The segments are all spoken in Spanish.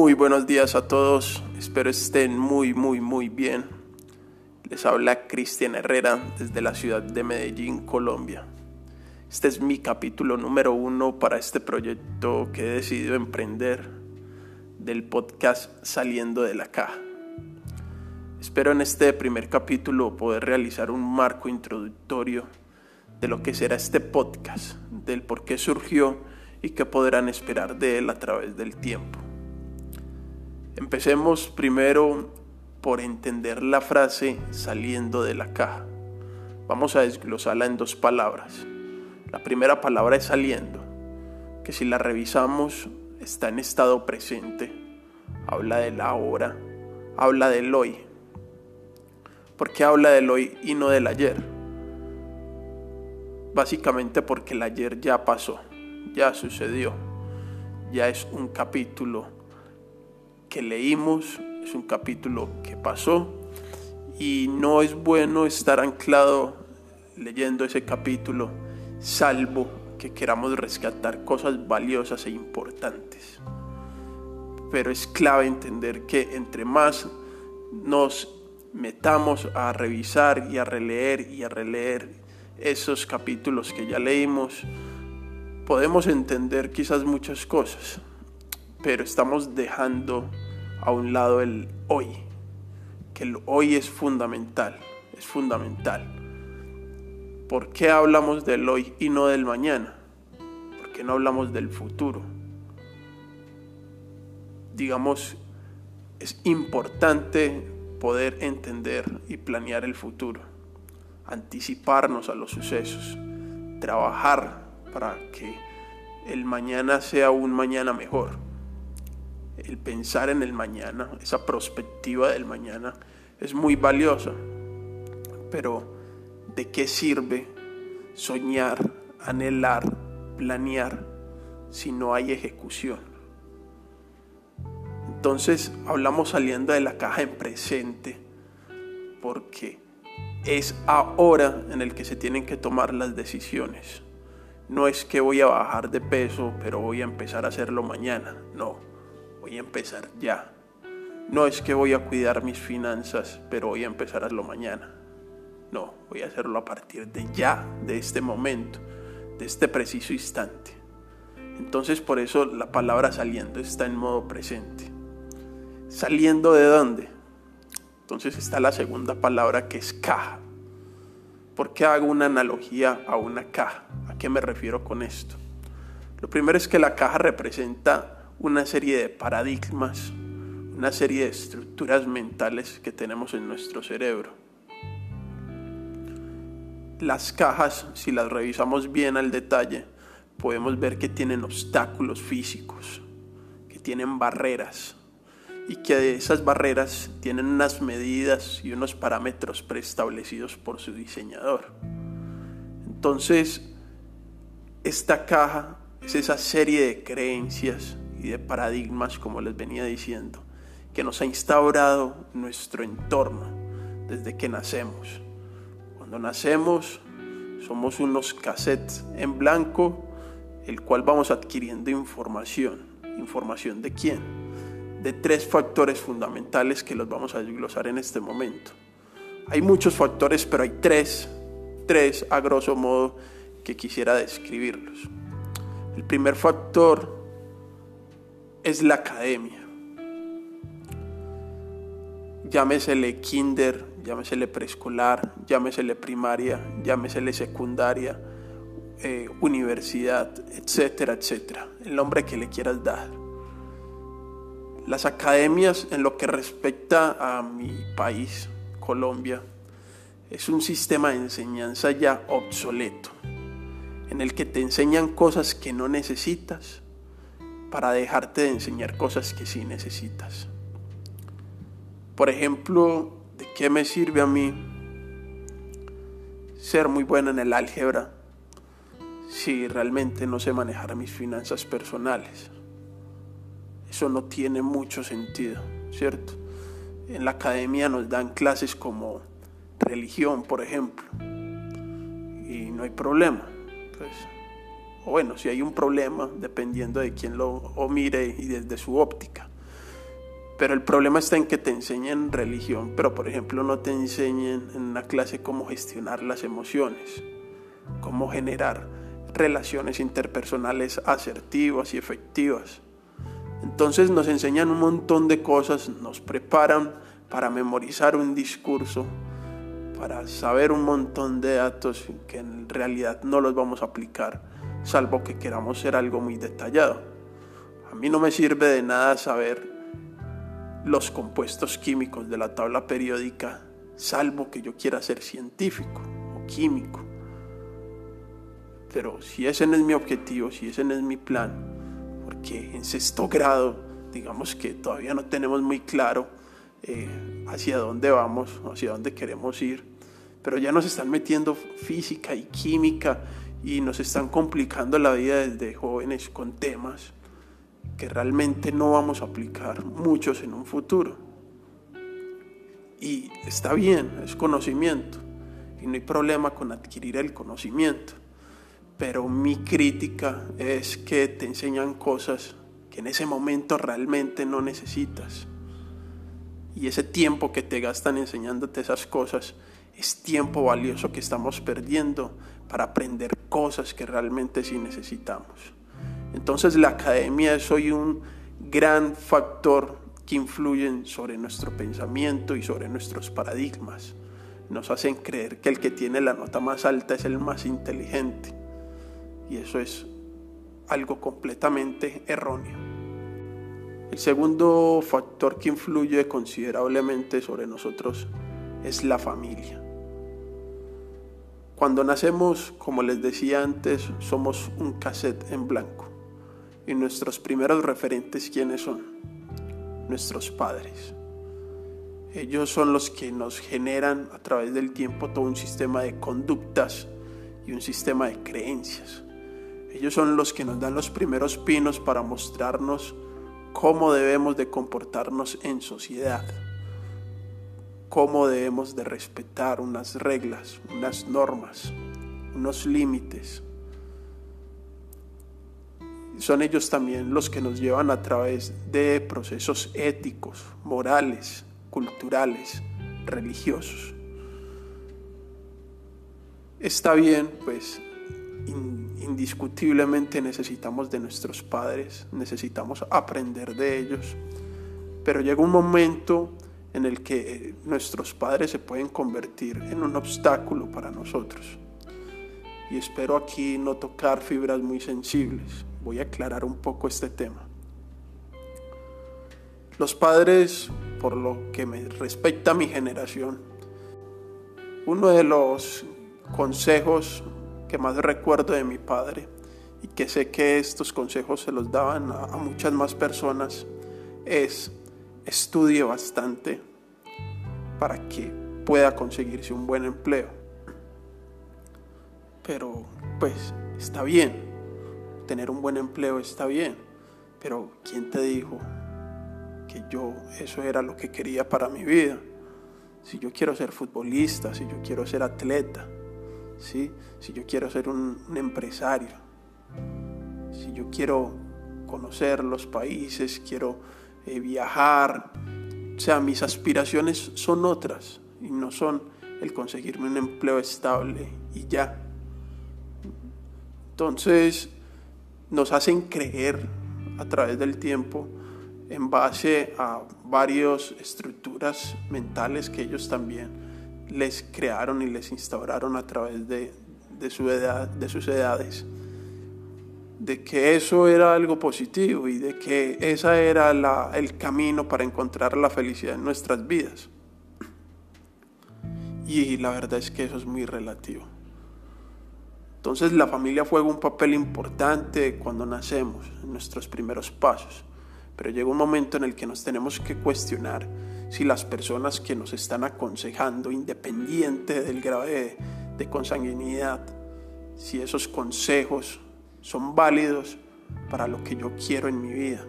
Muy buenos días a todos, espero estén muy, muy, muy bien. Les habla Cristian Herrera desde la ciudad de Medellín, Colombia. Este es mi capítulo número uno para este proyecto que he decidido emprender del podcast Saliendo de la Caja. Espero en este primer capítulo poder realizar un marco introductorio de lo que será este podcast, del por qué surgió y qué podrán esperar de él a través del tiempo. Empecemos primero por entender la frase saliendo de la caja. Vamos a desglosarla en dos palabras. La primera palabra es saliendo, que si la revisamos está en estado presente, habla del ahora, habla del hoy. ¿Por qué habla del hoy y no del ayer? Básicamente porque el ayer ya pasó ya sucedió, ya es un capítulo que leímos, es un capítulo que pasó y no es bueno estar anclado leyendo ese capítulo, salvo que queramos rescatar cosas valiosas e importantes. Pero es clave entender que entre más nos metamos a revisar y a releer y a releer esos capítulos que ya leímos, podemos entender quizás muchas cosas, pero estamos dejando a un lado el hoy, que el hoy es fundamental, es fundamental. ¿Por qué hablamos del hoy y no del mañana? ¿Por qué no hablamos del futuro? Digamos, es importante poder entender y planear el futuro, anticiparnos a los sucesos, trabajar para que el mañana sea un mañana mejor. El pensar en el mañana, esa perspectiva del mañana es muy valiosa. Pero ¿de qué sirve soñar, anhelar, planear si no hay ejecución? Entonces hablamos saliendo de la caja en presente porque es ahora en el que se tienen que tomar las decisiones. No es que voy a bajar de peso, pero voy a empezar a hacerlo mañana. No, voy a empezar ya. No es que voy a cuidar mis finanzas, pero voy a empezar a hacerlo mañana. No, voy a hacerlo a partir de ya, de este momento, de este preciso instante. Entonces por eso la palabra saliendo está en modo presente. ¿Saliendo de dónde? Entonces está la segunda palabra que es caja. ¿Por qué hago una analogía a una caja? ¿A qué me refiero con esto? Lo primero es que la caja representa una serie de paradigmas, una serie de estructuras mentales que tenemos en nuestro cerebro. Las cajas, si las revisamos bien al detalle, podemos ver que tienen obstáculos físicos, que tienen barreras, y que esas barreras tienen unas medidas y unos parámetros preestablecidos por su diseñador. Entonces, esta caja es esa serie de creencias y de paradigmas, como les venía diciendo, que nos ha instaurado nuestro entorno desde que nacemos. Cuando nacemos somos unos cassettes en blanco, el cual vamos adquiriendo información. ¿Información de quién? de tres factores fundamentales que los vamos a desglosar en este momento. Hay muchos factores, pero hay tres, tres a grosso modo que quisiera describirlos. El primer factor es la academia. Llámesele kinder, llámesele preescolar, llámesele primaria, llámesele secundaria, eh, universidad, etcétera, etcétera. El nombre que le quieras dar las academias en lo que respecta a mi país, Colombia, es un sistema de enseñanza ya obsoleto, en el que te enseñan cosas que no necesitas para dejarte de enseñar cosas que sí necesitas. Por ejemplo, ¿de qué me sirve a mí ser muy bueno en el álgebra si realmente no sé manejar mis finanzas personales? Eso no tiene mucho sentido, ¿cierto? En la academia nos dan clases como religión, por ejemplo, y no hay problema. Pues, o bueno, si hay un problema, dependiendo de quién lo mire y desde su óptica. Pero el problema está en que te enseñen religión, pero por ejemplo no te enseñen en una clase cómo gestionar las emociones, cómo generar relaciones interpersonales asertivas y efectivas. Entonces nos enseñan un montón de cosas, nos preparan para memorizar un discurso, para saber un montón de datos que en realidad no los vamos a aplicar, salvo que queramos ser algo muy detallado. A mí no me sirve de nada saber los compuestos químicos de la tabla periódica, salvo que yo quiera ser científico o químico. Pero si ese no es mi objetivo, si ese no es mi plan, porque en sexto grado, digamos que todavía no tenemos muy claro eh, hacia dónde vamos, hacia dónde queremos ir, pero ya nos están metiendo física y química y nos están complicando la vida desde jóvenes con temas que realmente no vamos a aplicar muchos en un futuro. Y está bien, es conocimiento, y no hay problema con adquirir el conocimiento, pero mi crítica es que te enseñan cosas que en ese momento realmente no necesitas. Y ese tiempo que te gastan enseñándote esas cosas es tiempo valioso que estamos perdiendo para aprender cosas que realmente sí necesitamos. Entonces la academia es hoy un gran factor que influye sobre nuestro pensamiento y sobre nuestros paradigmas. Nos hacen creer que el que tiene la nota más alta es el más inteligente. Y eso es algo completamente erróneo. El segundo factor que influye considerablemente sobre nosotros es la familia. Cuando nacemos, como les decía antes, somos un cassette en blanco. Y nuestros primeros referentes, ¿quiénes son? Nuestros padres. Ellos son los que nos generan a través del tiempo todo un sistema de conductas y un sistema de creencias. Ellos son los que nos dan los primeros pinos para mostrarnos cómo debemos de comportarnos en sociedad, cómo debemos de respetar unas reglas, unas normas, unos límites son ellos también los que nos llevan a través de procesos éticos, morales, culturales, religiosos. Está bien, pues indiscutiblemente necesitamos de nuestros padres, necesitamos aprender de ellos, pero llega un momento en el que nuestros padres se pueden convertir en un obstáculo para nosotros. Y espero aquí no tocar fibras muy sensibles, voy a aclarar un poco este tema. Los padres, por lo que me respecta a mi generación, uno de los consejos que más recuerdo de mi padre y que sé que estos consejos se los daban a, muchas más personas es estudie bastante para que pueda conseguirse un buen empleo. Pero pues está bien, tener un buen empleo está bien, pero ¿quién te dijo que yo eso era lo que quería para mi vida? Si yo quiero ser futbolista, si yo quiero ser atleta, ¿sí? si yo quiero ser un, empresario, si yo quiero conocer los países, quiero eh, viajar, o sea, mis aspiraciones son otras y no son el conseguirme un empleo estable y ya. Entonces, nos hacen creer a través del tiempo en base a varias estructuras mentales que ellos también les crearon y les instauraron a través de, su edad, de sus edades, de que eso era algo positivo y de que ese era el camino para encontrar la felicidad en nuestras vidas. Y la verdad es que eso es muy relativo. Entonces la familia juega un papel importante cuando nacemos, en nuestros primeros pasos. Pero llega un momento en el que nos tenemos que cuestionar si las personas que nos están aconsejando, independiente del grado de consanguinidad, si esos consejos son válidos para lo que yo quiero en mi vida,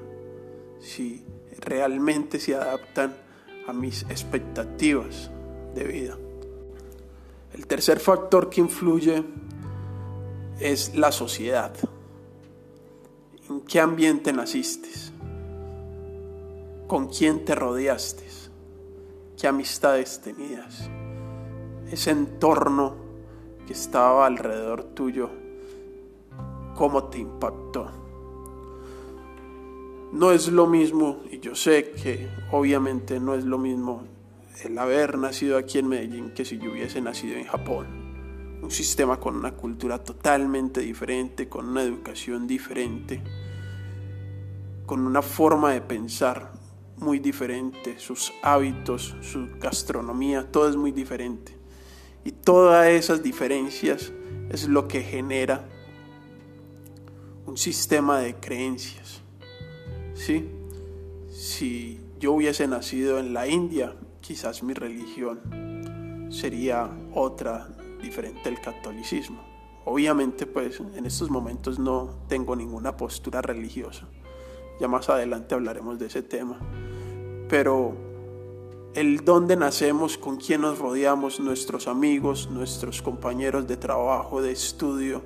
si realmente se adaptan a mis expectativas de vida. El tercer factor que influye es la sociedad. ¿En qué ambiente naciste? con quién te rodeaste, qué amistades tenías, ese entorno que estaba alrededor tuyo, cómo te impactó. No es lo mismo, y yo sé que obviamente no es lo mismo el haber nacido aquí en Medellín que si yo hubiese nacido en Japón. Un sistema con una cultura totalmente diferente, con una educación diferente, con una forma de pensar muy diferente, sus hábitos, su gastronomía, todo es muy diferente. Y todas esas diferencias es lo que genera un sistema de creencias. ¿Sí? Si yo hubiese nacido en la India, quizás mi religión sería otra, diferente al catolicismo. Obviamente, pues en estos momentos no tengo ninguna postura religiosa. Ya más adelante hablaremos de ese tema. Pero el dónde nacemos, con quién nos rodeamos, nuestros amigos, nuestros compañeros de trabajo, de estudio,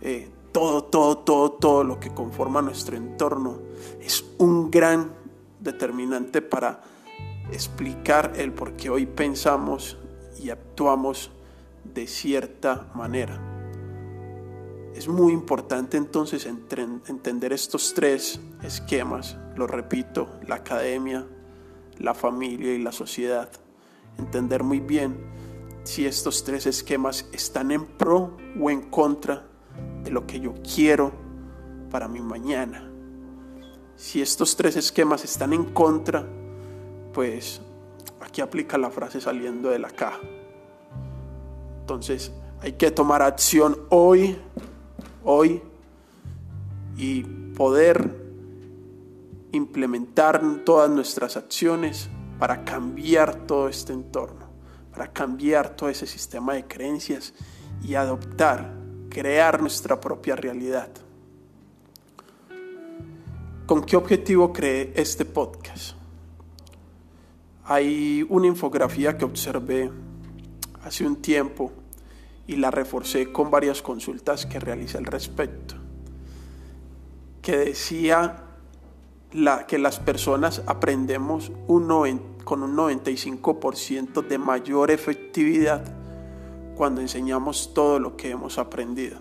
eh, todo, todo, todo, todo lo que conforma nuestro entorno es un gran determinante para explicar el por qué hoy pensamos y actuamos de cierta manera. Es muy importante entonces entender estos tres esquemas, lo repito, la academia, la familia y la sociedad. Entender muy bien si estos tres esquemas están en pro o en contra de lo que yo quiero para mi mañana. Si estos tres esquemas están en contra, pues aquí aplica la frase saliendo de la caja. Entonces hay que tomar acción hoy, hoy, y poder implementar todas nuestras acciones para cambiar todo este entorno, para cambiar todo ese sistema de creencias y adoptar, crear nuestra propia realidad. ¿Con qué objetivo creé este podcast? Hay una infografía que observé hace un tiempo y la reforcé con varias consultas que realicé al respecto, que decía la, que las personas aprendemos un con un 95% de mayor efectividad cuando enseñamos todo lo que hemos aprendido.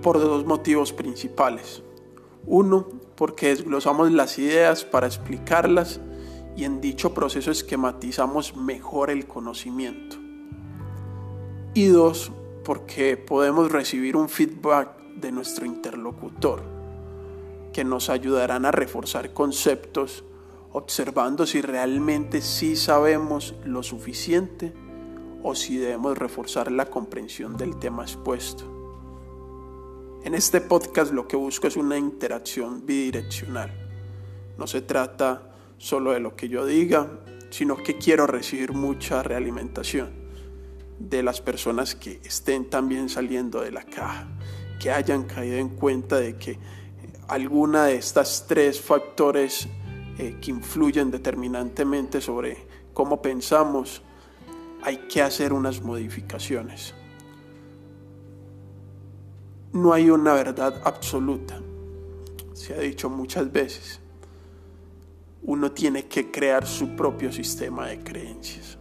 Por dos motivos principales. Uno, porque desglosamos las ideas para explicarlas y en dicho proceso esquematizamos mejor el conocimiento. Y dos, porque podemos recibir un feedback de nuestro interlocutor que nos ayudarán a reforzar conceptos observando si realmente sí sabemos lo suficiente o si debemos reforzar la comprensión del tema expuesto. En este podcast lo que busco es una interacción bidireccional. No se trata solo de lo que yo diga, sino que quiero recibir mucha realimentación de las personas que estén también saliendo de la caja, que hayan caído en cuenta de que alguna de estas tres factores eh, que influyen determinantemente sobre cómo pensamos, hay que hacer unas modificaciones no hay una verdad absoluta. Se ha dicho muchas veces. Uno tiene que crear su propio sistema de creencias.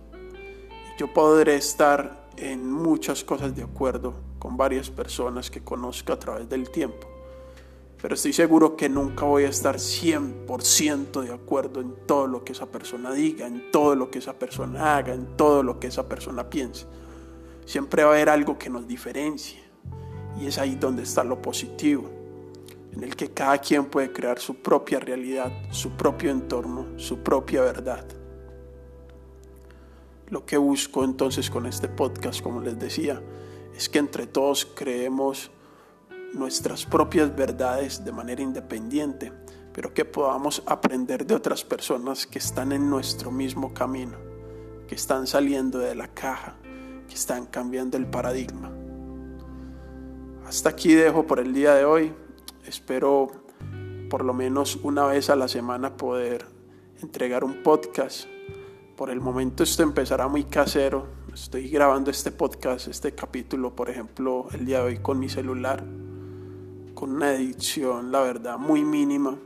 Yo podré estar en muchas cosas de acuerdo con varias personas que conozco a través del tiempo, pero estoy seguro que nunca voy a estar 100% de acuerdo en todo lo que esa persona diga, en todo lo que esa persona haga, en todo lo que esa persona piense. Siempre va a haber algo que nos diferencie y es ahí donde está lo positivo, en el que cada quien puede crear su propia realidad, su propio entorno, su propia verdad. Lo que busco entonces con este podcast, como les decía, es que entre todos creemos nuestras propias verdades de manera independiente, pero que podamos aprender de otras personas que están en nuestro mismo camino, que están saliendo de la caja, que están cambiando el paradigma. Hasta aquí dejo por el día de hoy. Espero por lo menos una vez a la semana poder entregar un podcast. Por el momento esto empezará muy casero. Estoy grabando este podcast, este capítulo, por ejemplo, el día de hoy con mi celular, con una edición, la verdad, muy mínima.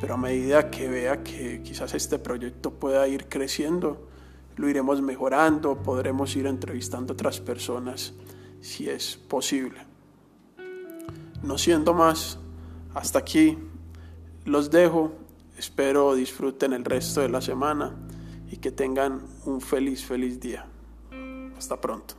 pero a medida que vea que quizás este proyecto pueda ir creciendo, lo iremos mejorando, podremos ir entrevistando a otras personas si es posible. No siendo más, hasta aquí los dejo, espero disfruten el resto de la semana y que tengan un feliz, feliz día. Hasta pronto.